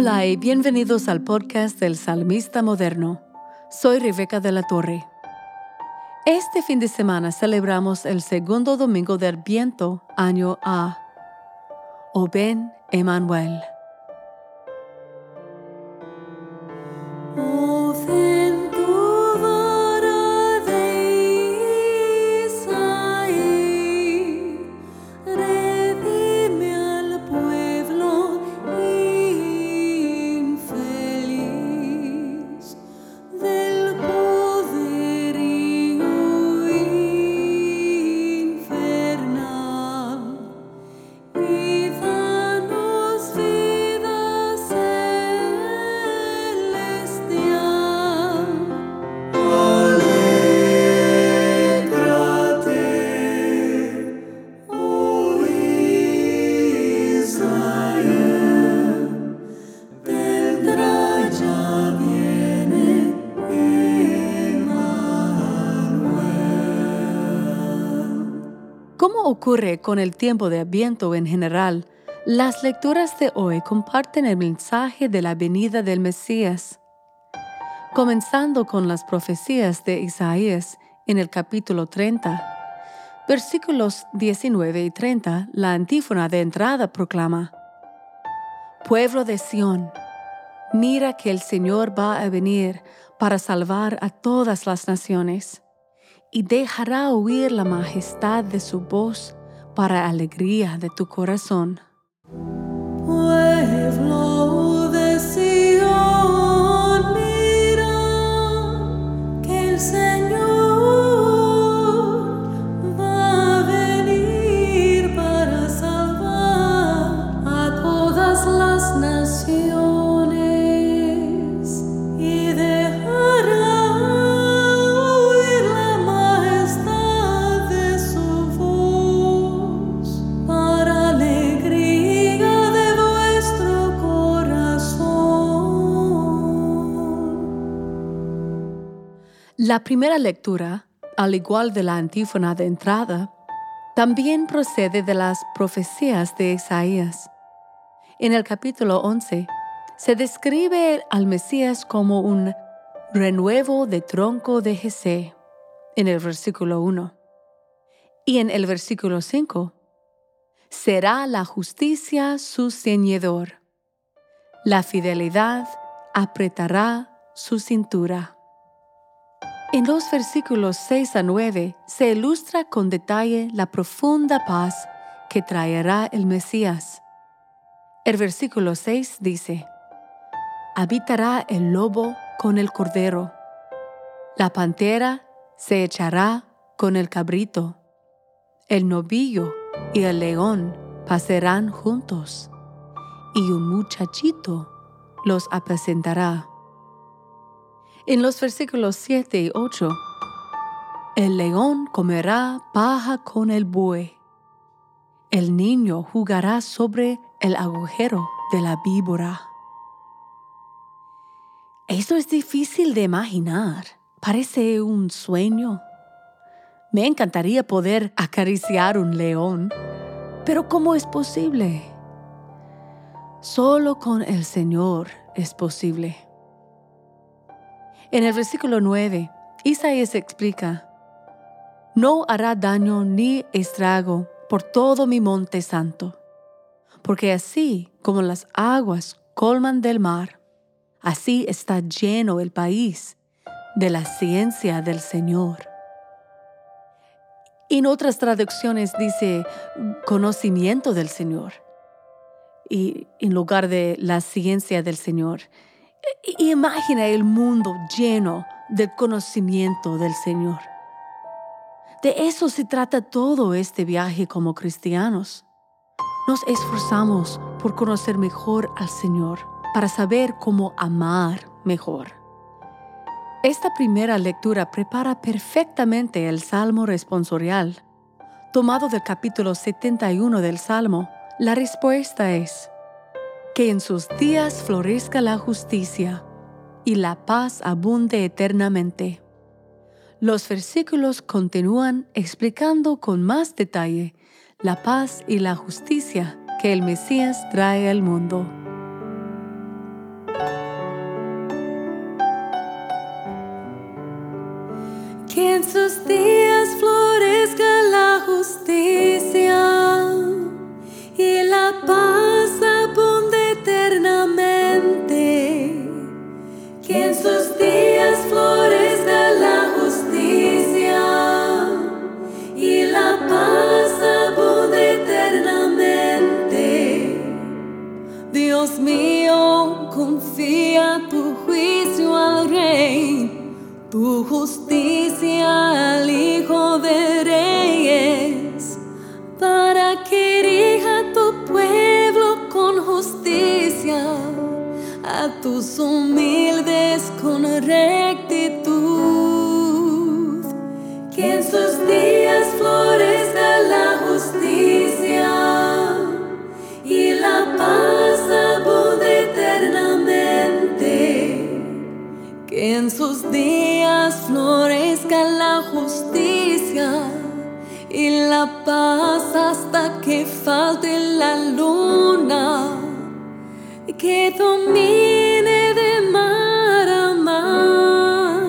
Hola y bienvenidos al podcast del Salmista Moderno. Soy Rebeca de la Torre. Este fin de semana celebramos el segundo domingo del viento, año A. O Emanuel. Ocurre con el tiempo de Adviento en general, las lecturas de hoy comparten el mensaje de la venida del Mesías. Comenzando con las profecías de Isaías en el capítulo 30, versículos 19 y 30, la antífona de entrada proclama, Pueblo de Sión, mira que el Señor va a venir para salvar a todas las naciones y dejará oír la majestad de su voz para alegría de tu corazón. La primera lectura, al igual de la antífona de entrada, también procede de las profecías de Isaías. En el capítulo 11 se describe al Mesías como un renuevo de tronco de Jesé, en el versículo 1. Y en el versículo 5, será la justicia su ceñidor. La fidelidad apretará su cintura. En los versículos 6 a 9 se ilustra con detalle la profunda paz que traerá el Mesías. El versículo 6 dice, Habitará el lobo con el cordero, la pantera se echará con el cabrito, el novillo y el león pasarán juntos, y un muchachito los apacentará. En los versículos 7 y 8, el león comerá paja con el buey. El niño jugará sobre el agujero de la víbora. Esto es difícil de imaginar. Parece un sueño. Me encantaría poder acariciar un león, pero ¿cómo es posible? Solo con el Señor es posible. En el versículo 9, Isaías explica, No hará daño ni estrago por todo mi monte santo, porque así como las aguas colman del mar, así está lleno el país de la ciencia del Señor. En otras traducciones dice conocimiento del Señor. Y en lugar de la ciencia del Señor, Imagina el mundo lleno del conocimiento del Señor. De eso se trata todo este viaje como cristianos. Nos esforzamos por conocer mejor al Señor, para saber cómo amar mejor. Esta primera lectura prepara perfectamente el Salmo responsorial. Tomado del capítulo 71 del Salmo, la respuesta es, que en sus días florezca la justicia y la paz abunde eternamente. Los versículos continúan explicando con más detalle la paz y la justicia que el Mesías trae al mundo. Que en sus días florezca tu justicia al Hijo de Reyes, para que dirija tu pueblo con justicia, a tus humildes con rectitud, que en sus días florezca la justicia y la paz abunde eternamente, que en sus días florezca la justicia y la paz hasta que falte la luna, que domine de mar a mar,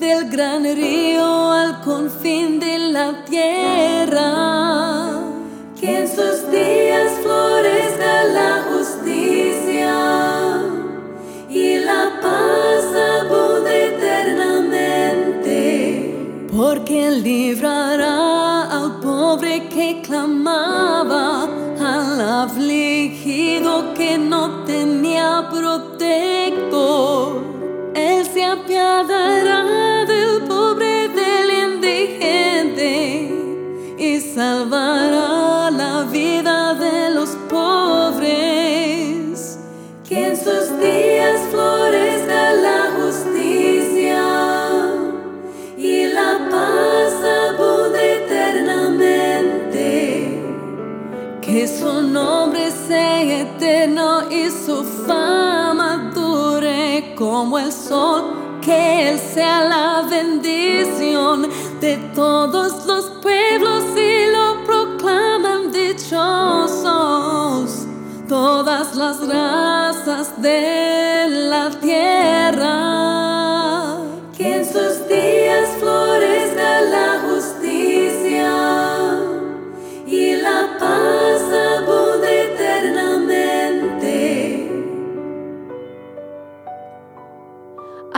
del gran río al confín de la tierra, librará al pobre que clamaba, al afligido como el sol, que Él sea la bendición de todos los pueblos y lo proclaman dichosos. Todas las razas de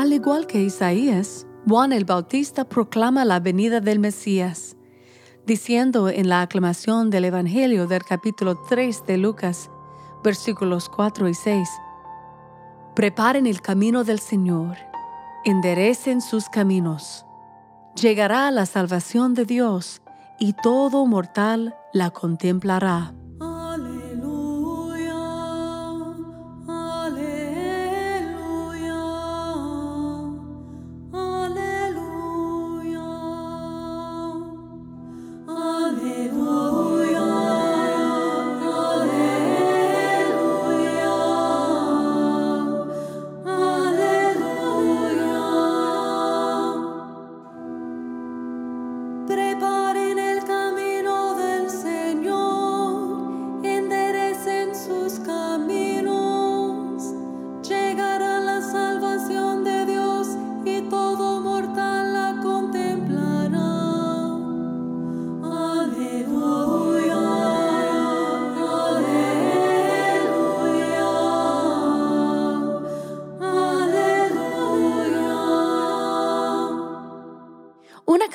Al igual que Isaías, Juan el Bautista proclama la venida del Mesías, diciendo en la aclamación del Evangelio del capítulo 3 de Lucas, versículos 4 y 6, Preparen el camino del Señor, enderecen sus caminos. Llegará la salvación de Dios y todo mortal la contemplará.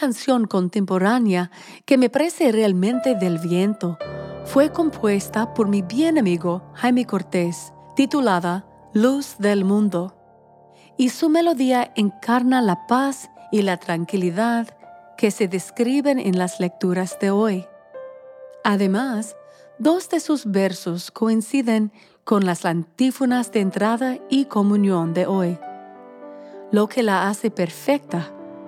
Canción contemporánea que me parece realmente del viento fue compuesta por mi bien amigo Jaime Cortés, titulada Luz del Mundo, y su melodía encarna la paz y la tranquilidad que se describen en las lecturas de hoy. Además, Dos de sus versos coinciden con las antífonas de entrada y comunión de hoy, lo que la hace perfecta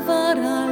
salvará.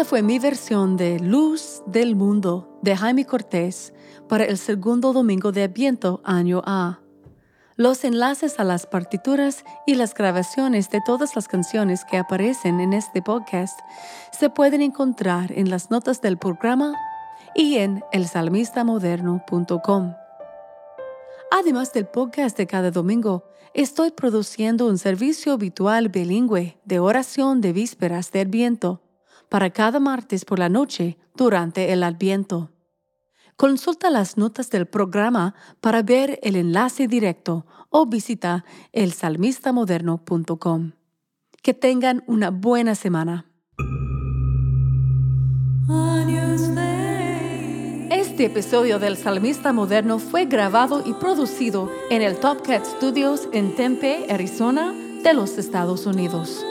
Esa fue mi versión de Luz del Mundo de Jaime Cortés para el segundo domingo de Adviento, año A. Los enlaces a las partituras y las grabaciones de todas las canciones que aparecen en este podcast se pueden encontrar en las notas del programa y en elsalmistamoderno.com. Además del podcast de cada domingo, estoy produciendo un servicio habitual bilingüe de oración de vísperas de Adviento para cada martes por la noche durante el Adviento. Consulta las notas del programa para ver el enlace directo o visita elsalmistamoderno.com. Que tengan una buena semana. Este episodio del Salmista Moderno fue grabado y producido en el Top Cat Studios en Tempe, Arizona, de los Estados Unidos.